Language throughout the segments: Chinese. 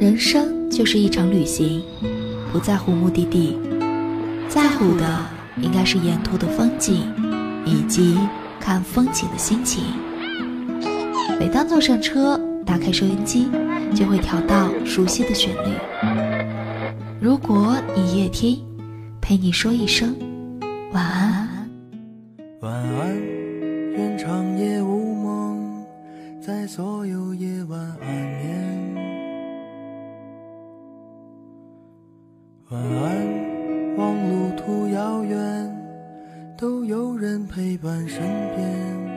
人生就是一场旅行，不在乎目的地，在乎的应该是沿途的风景，以及看风景的心情。每当坐上车，打开收音机，就会调到熟悉的旋律。如果你夜听，陪你说一声晚安。晚安，愿长夜无梦，在所有夜晚安眠。晚安，望路途遥远，都有人陪伴身边。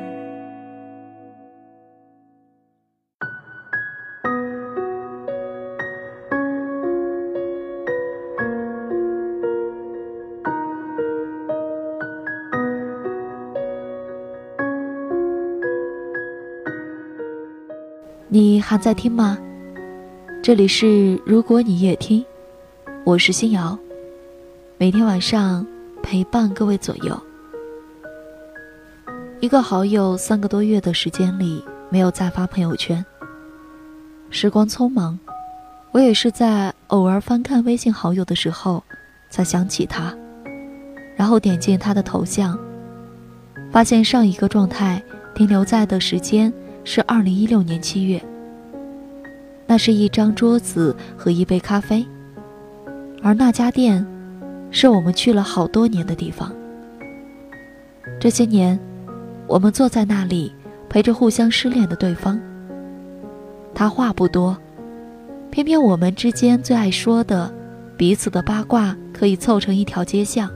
你还在听吗？这里是如果你也听。我是新瑶，每天晚上陪伴各位左右。一个好友三个多月的时间里没有再发朋友圈。时光匆忙，我也是在偶尔翻看微信好友的时候，才想起他，然后点进他的头像，发现上一个状态停留在的时间是二零一六年七月。那是一张桌子和一杯咖啡。而那家店，是我们去了好多年的地方。这些年，我们坐在那里，陪着互相失恋的对方。他话不多，偏偏我们之间最爱说的，彼此的八卦可以凑成一条街巷。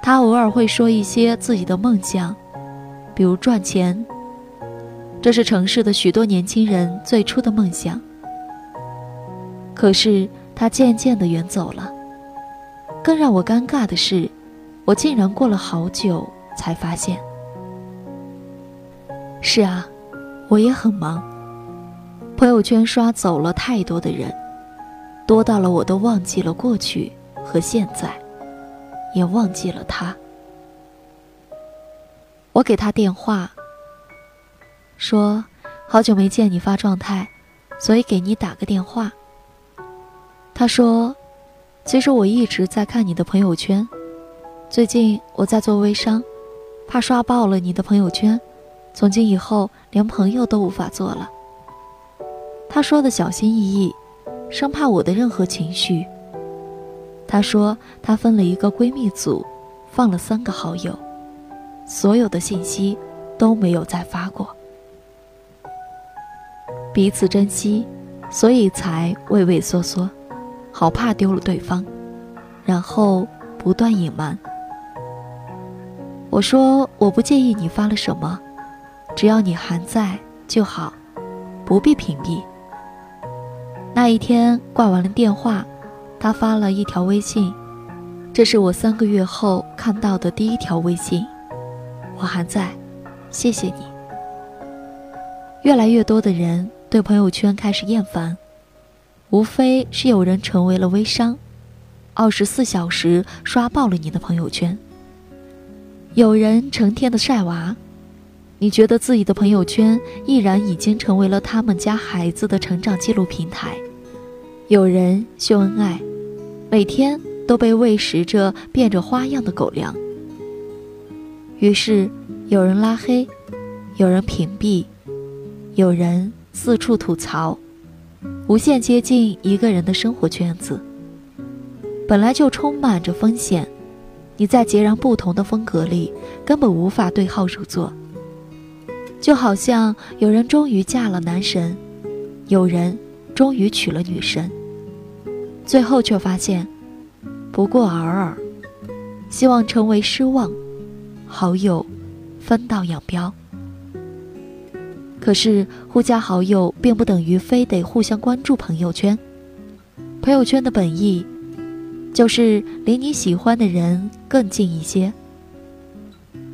他偶尔会说一些自己的梦想，比如赚钱。这是城市的许多年轻人最初的梦想。可是。他渐渐的远走了。更让我尴尬的是，我竟然过了好久才发现。是啊，我也很忙。朋友圈刷走了太多的人，多到了我都忘记了过去和现在，也忘记了他。我给他电话，说好久没见你发状态，所以给你打个电话。他说：“其实我一直在看你的朋友圈，最近我在做微商，怕刷爆了你的朋友圈，从今以后连朋友都无法做了。”他说的小心翼翼，生怕我的任何情绪。他说他分了一个闺蜜组，放了三个好友，所有的信息都没有再发过。彼此珍惜，所以才畏畏缩缩。好怕丢了对方，然后不断隐瞒。我说我不介意你发了什么，只要你还在就好，不必屏蔽。那一天挂完了电话，他发了一条微信，这是我三个月后看到的第一条微信。我还在，谢谢你。越来越多的人对朋友圈开始厌烦。无非是有人成为了微商，二十四小时刷爆了你的朋友圈。有人成天的晒娃，你觉得自己的朋友圈毅然已经成为了他们家孩子的成长记录平台。有人秀恩爱，每天都被喂食着变着花样的狗粮。于是有人拉黑，有人屏蔽，有人四处吐槽。无限接近一个人的生活圈子，本来就充满着风险。你在截然不同的风格里，根本无法对号入座。就好像有人终于嫁了男神，有人终于娶了女神，最后却发现，不过尔尔。希望成为失望，好友分道扬镳。可是，互加好友并不等于非得互相关注朋友圈。朋友圈的本意，就是离你喜欢的人更近一些。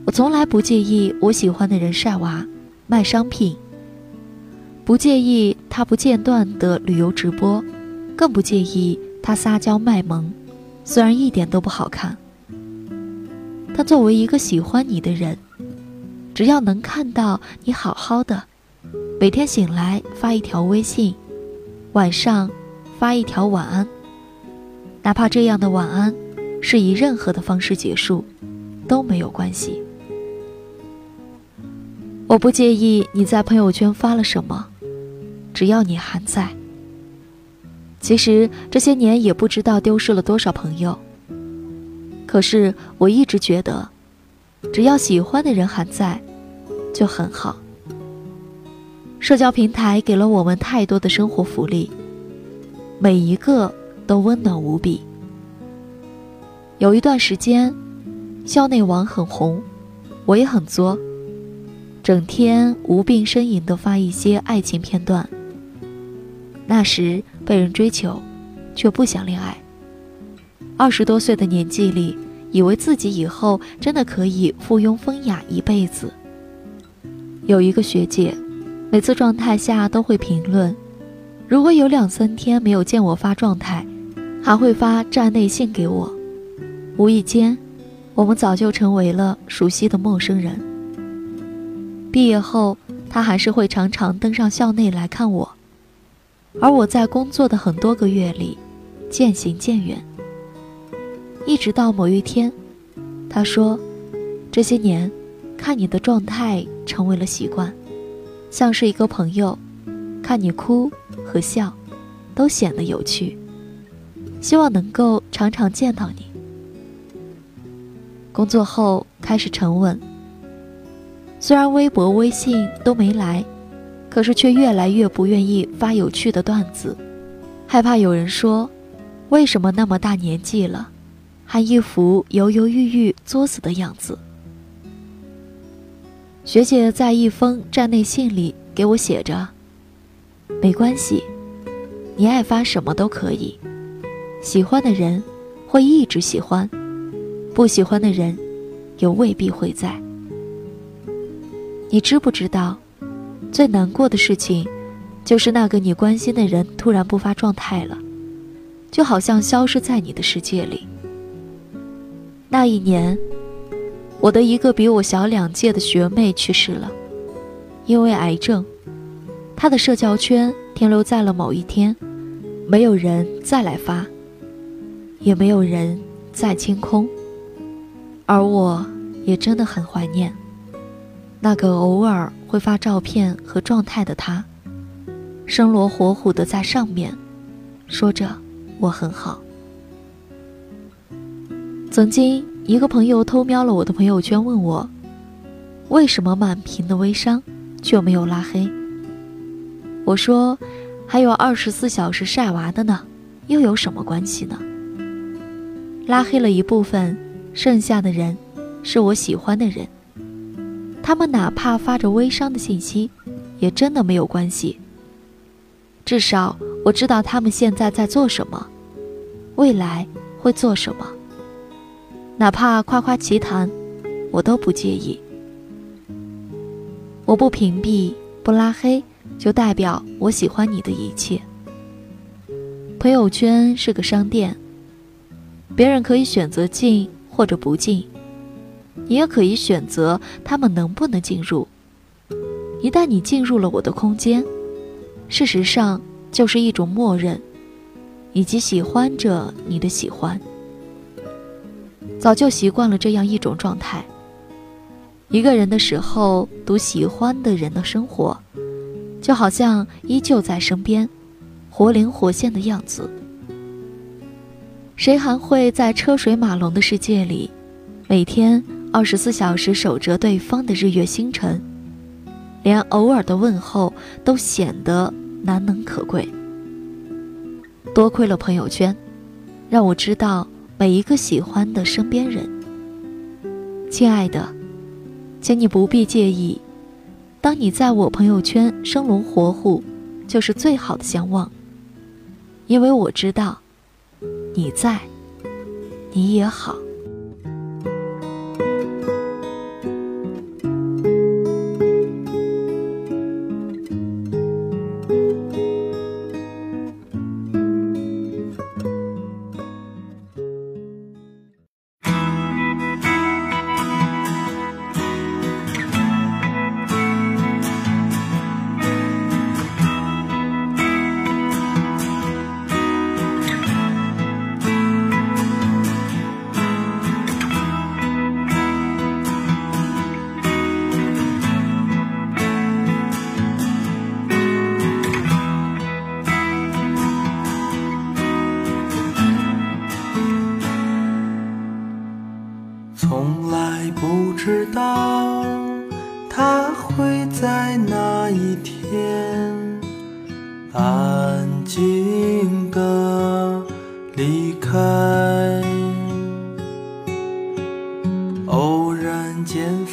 我从来不介意我喜欢的人晒娃、卖商品，不介意他不间断的旅游直播，更不介意他撒娇卖萌，虽然一点都不好看。但作为一个喜欢你的人，只要能看到你好好的。每天醒来发一条微信，晚上发一条晚安，哪怕这样的晚安是以任何的方式结束，都没有关系。我不介意你在朋友圈发了什么，只要你还在。其实这些年也不知道丢失了多少朋友，可是我一直觉得，只要喜欢的人还在，就很好。社交平台给了我们太多的生活福利，每一个都温暖无比。有一段时间，校内网很红，我也很作，整天无病呻吟地发一些爱情片段。那时被人追求，却不想恋爱。二十多岁的年纪里，以为自己以后真的可以附庸风雅一辈子。有一个学姐。每次状态下都会评论，如果有两三天没有见我发状态，还会发站内信给我。无意间，我们早就成为了熟悉的陌生人。毕业后，他还是会常常登上校内来看我，而我在工作的很多个月里，渐行渐远。一直到某一天，他说：“这些年，看你的状态成为了习惯。”像是一个朋友，看你哭和笑，都显得有趣。希望能够常常见到你。工作后开始沉稳，虽然微博、微信都没来，可是却越来越不愿意发有趣的段子，害怕有人说：“为什么那么大年纪了，还一副犹犹豫豫、作死的样子？”学姐在一封站内信里给我写着：“没关系，你爱发什么都可以。喜欢的人会一直喜欢，不喜欢的人又未必会在。你知不知道，最难过的事情，就是那个你关心的人突然不发状态了，就好像消失在你的世界里。那一年。”我的一个比我小两届的学妹去世了，因为癌症，她的社交圈停留在了某一天，没有人再来发，也没有人再清空，而我也真的很怀念那个偶尔会发照片和状态的她，生龙活虎的在上面，说着我很好，曾经。一个朋友偷瞄了我的朋友圈，问我：“为什么满屏的微商却没有拉黑？”我说：“还有二十四小时晒娃的呢，又有什么关系呢？”拉黑了一部分，剩下的人是我喜欢的人，他们哪怕发着微商的信息，也真的没有关系。至少我知道他们现在在做什么，未来会做什么。哪怕夸夸其谈，我都不介意。我不屏蔽、不拉黑，就代表我喜欢你的一切。朋友圈是个商店，别人可以选择进或者不进，你也可以选择他们能不能进入。一旦你进入了我的空间，事实上就是一种默认，以及喜欢着你的喜欢。早就习惯了这样一种状态。一个人的时候，读喜欢的人的生活，就好像依旧在身边，活灵活现的样子。谁还会在车水马龙的世界里，每天二十四小时守着对方的日月星辰，连偶尔的问候都显得难能可贵？多亏了朋友圈，让我知道。每一个喜欢的身边人，亲爱的，请你不必介意。当你在我朋友圈生龙活虎，就是最好的相望。因为我知道，你在，你也好。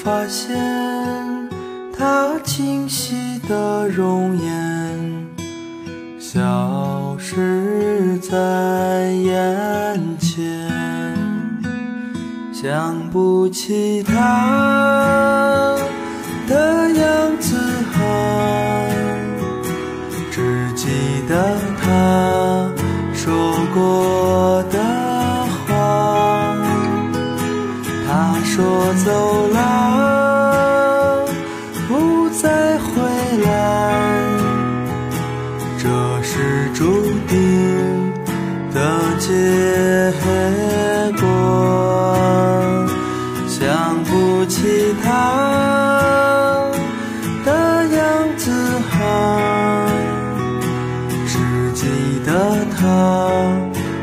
发现她清晰的容颜消失在眼前想不起她的样子哈只记得她说过的走了，不再回来，这是注定的结果。想不起他的样子好，只记得他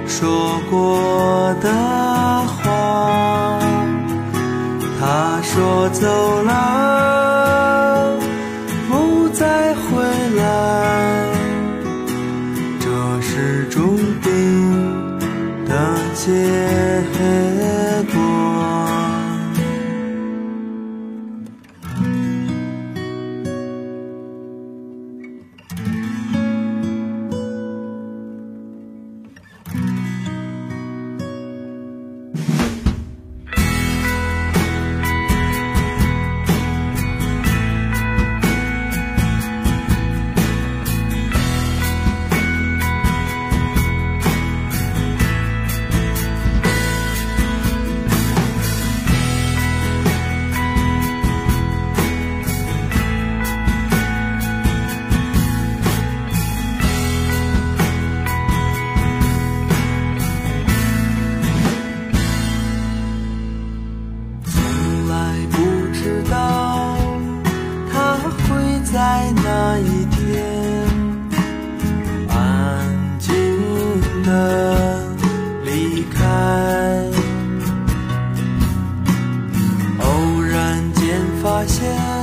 说过的走了，发现。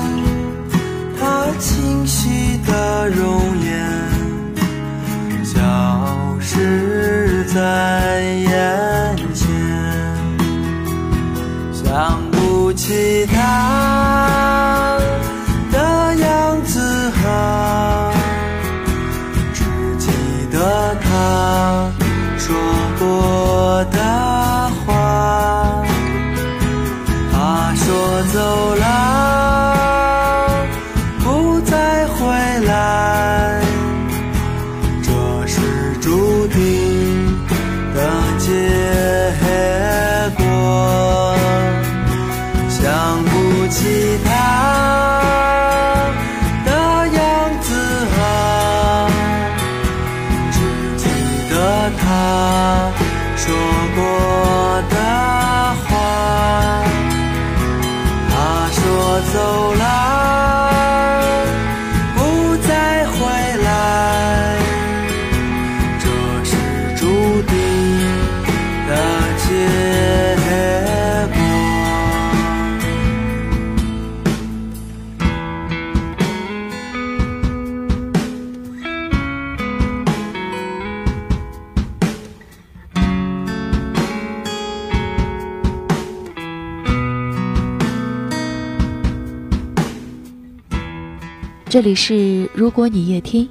这里是如果你夜听，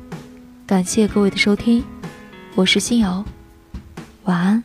感谢各位的收听，我是新瑶，晚安。